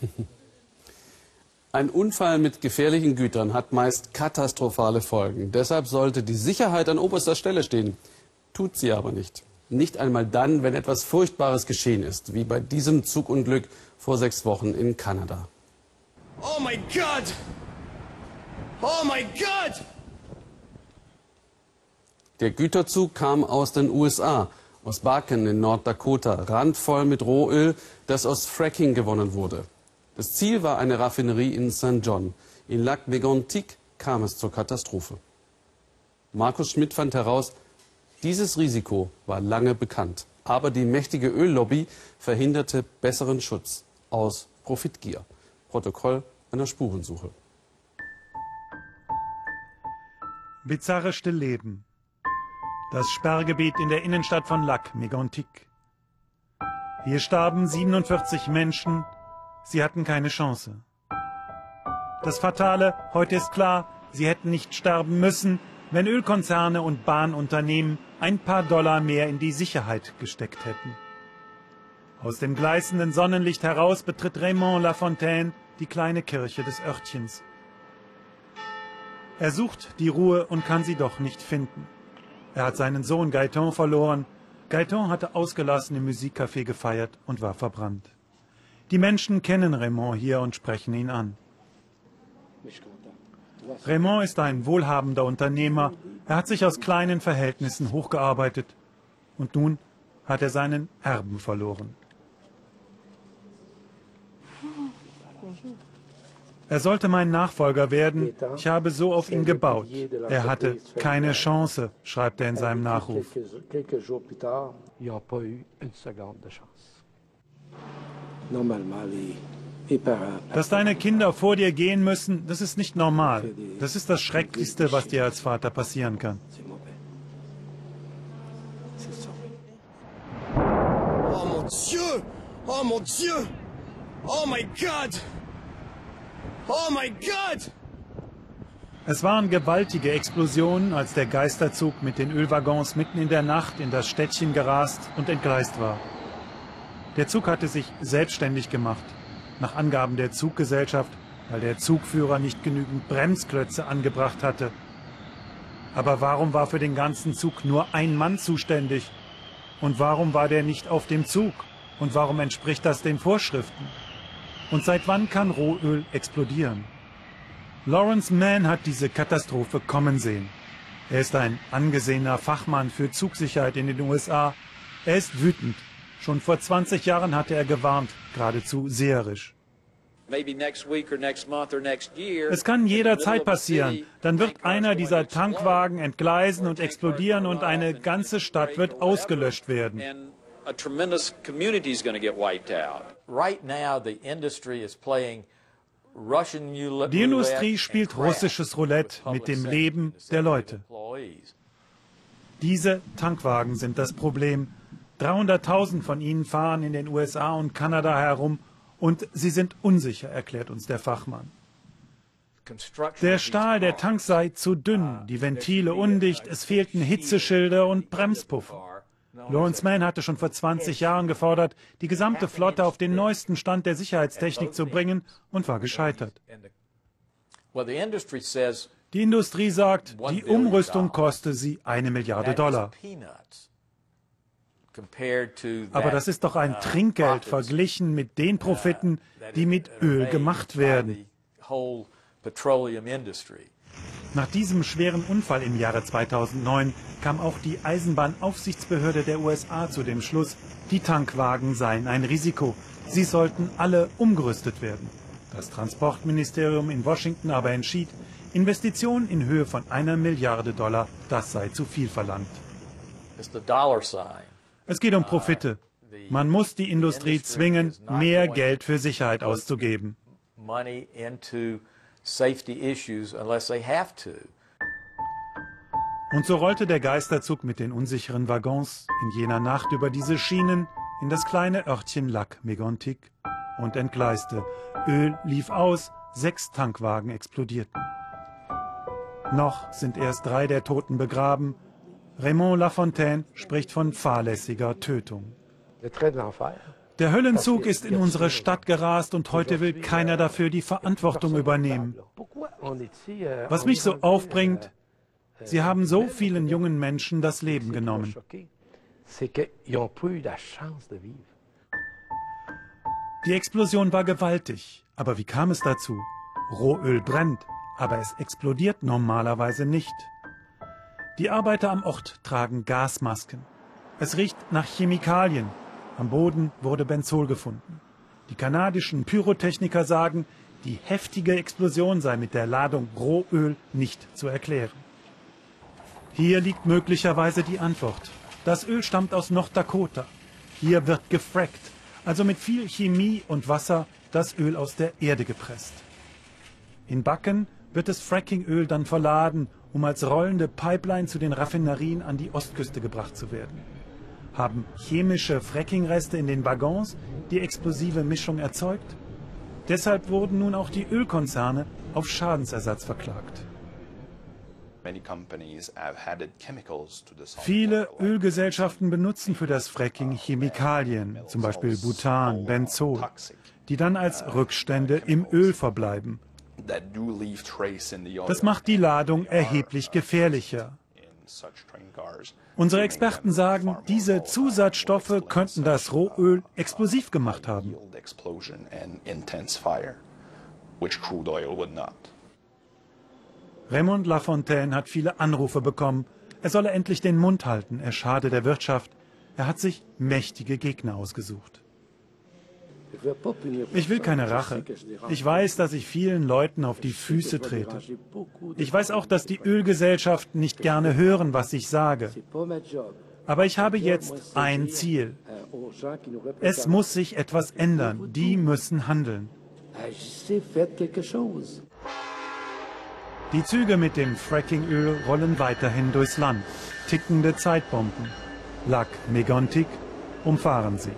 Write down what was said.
Ein Unfall mit gefährlichen Gütern hat meist katastrophale Folgen. Deshalb sollte die Sicherheit an oberster Stelle stehen. Tut sie aber nicht. Nicht einmal dann, wenn etwas Furchtbares geschehen ist, wie bei diesem Zugunglück vor sechs Wochen in Kanada. Oh my God! Oh my God! Der Güterzug kam aus den USA, aus Bakken in Norddakota, randvoll mit Rohöl, das aus Fracking gewonnen wurde. Das Ziel war eine Raffinerie in St. John. In Lac Mégantic kam es zur Katastrophe. Markus Schmidt fand heraus, dieses Risiko war lange bekannt. Aber die mächtige Öllobby verhinderte besseren Schutz aus Profitgier. Protokoll einer Spurensuche. Bizarre Stillleben. Das Sperrgebiet in der Innenstadt von Lac Mégantic. Hier starben 47 Menschen, Sie hatten keine Chance. Das Fatale, heute ist klar, sie hätten nicht sterben müssen, wenn Ölkonzerne und Bahnunternehmen ein paar Dollar mehr in die Sicherheit gesteckt hätten. Aus dem gleißenden Sonnenlicht heraus betritt Raymond Lafontaine die kleine Kirche des Örtchens. Er sucht die Ruhe und kann sie doch nicht finden. Er hat seinen Sohn Gaeton verloren. Gaeton hatte ausgelassen im Musikcafé gefeiert und war verbrannt. Die Menschen kennen Raymond hier und sprechen ihn an. Raymond ist ein wohlhabender Unternehmer. Er hat sich aus kleinen Verhältnissen hochgearbeitet. Und nun hat er seinen Erben verloren. Er sollte mein Nachfolger werden. Ich habe so auf ihn gebaut. Er hatte keine Chance, schreibt er in seinem Nachruf. Dass deine Kinder vor dir gehen müssen, das ist nicht normal. Das ist das Schrecklichste, was dir als Vater passieren kann. Oh mon Dieu! Oh mon Dieu! Oh my God! Oh my God! Es waren gewaltige Explosionen, als der Geisterzug mit den Ölwaggons mitten in der Nacht in das Städtchen gerast und entgleist war. Der Zug hatte sich selbstständig gemacht. Nach Angaben der Zuggesellschaft, weil der Zugführer nicht genügend Bremsklötze angebracht hatte. Aber warum war für den ganzen Zug nur ein Mann zuständig? Und warum war der nicht auf dem Zug? Und warum entspricht das den Vorschriften? Und seit wann kann Rohöl explodieren? Lawrence Mann hat diese Katastrophe kommen sehen. Er ist ein angesehener Fachmann für Zugsicherheit in den USA. Er ist wütend Schon vor 20 Jahren hatte er gewarnt, geradezu seherisch. Es kann jederzeit passieren. Dann wird einer dieser Tankwagen entgleisen und explodieren und eine ganze Stadt wird ausgelöscht werden. Die Industrie spielt russisches Roulette mit dem Leben der Leute. Diese Tankwagen sind das Problem. 300.000 von ihnen fahren in den USA und Kanada herum und sie sind unsicher, erklärt uns der Fachmann. Der Stahl der Tanks sei zu dünn, die Ventile undicht, es fehlten Hitzeschilder und Bremspuffer. Lawrence Mann hatte schon vor 20 Jahren gefordert, die gesamte Flotte auf den neuesten Stand der Sicherheitstechnik zu bringen und war gescheitert. Die Industrie sagt, die Umrüstung koste sie eine Milliarde Dollar. Aber das ist doch ein uh, Trinkgeld verglichen mit den Profiten, die mit Öl gemacht werden. Nach diesem schweren Unfall im Jahre 2009 kam auch die Eisenbahnaufsichtsbehörde der USA zu dem Schluss, die Tankwagen seien ein Risiko. Sie sollten alle umgerüstet werden. Das Transportministerium in Washington aber entschied, Investitionen in Höhe von einer Milliarde Dollar, das sei zu viel verlangt. Es geht um Profite. Man muss die Industrie zwingen, mehr Geld für Sicherheit auszugeben. Und so rollte der Geisterzug mit den unsicheren Waggons in jener Nacht über diese Schienen in das kleine Örtchen Lac Mégantic und entgleiste. Öl lief aus, sechs Tankwagen explodierten. Noch sind erst drei der Toten begraben Raymond Lafontaine spricht von fahrlässiger Tötung. Der Höllenzug ist in unsere Stadt gerast und heute will keiner dafür die Verantwortung übernehmen. Was mich so aufbringt, sie haben so vielen jungen Menschen das Leben genommen. Die Explosion war gewaltig, aber wie kam es dazu? Rohöl brennt, aber es explodiert normalerweise nicht. Die Arbeiter am Ort tragen Gasmasken. Es riecht nach Chemikalien, am Boden wurde Benzol gefunden. Die kanadischen Pyrotechniker sagen, die heftige Explosion sei mit der Ladung Rohöl nicht zu erklären. Hier liegt möglicherweise die Antwort. Das Öl stammt aus Norddakota. Hier wird gefrackt, also mit viel Chemie und Wasser das Öl aus der Erde gepresst. In Backen wird das Frackingöl dann verladen, um als rollende Pipeline zu den Raffinerien an die Ostküste gebracht zu werden haben chemische Frackingreste in den Waggons die explosive Mischung erzeugt? Deshalb wurden nun auch die Ölkonzerne auf Schadensersatz verklagt. Viele Ölgesellschaften benutzen für das Fracking Chemikalien, zum Beispiel Butan, Benzol, die dann als Rückstände im Öl verbleiben. Das macht die Ladung erheblich gefährlicher. Unsere Experten sagen, diese Zusatzstoffe könnten das Rohöl explosiv gemacht haben. Raymond Lafontaine hat viele Anrufe bekommen. Er solle endlich den Mund halten, er schade der Wirtschaft. Er hat sich mächtige Gegner ausgesucht. Ich will keine Rache. Ich weiß, dass ich vielen Leuten auf die Füße trete. Ich weiß auch, dass die Ölgesellschaften nicht gerne hören, was ich sage. Aber ich habe jetzt ein Ziel. Es muss sich etwas ändern. Die müssen handeln. Die Züge mit dem Frackingöl rollen weiterhin durchs Land. Tickende Zeitbomben. Lac Megontic umfahren sie.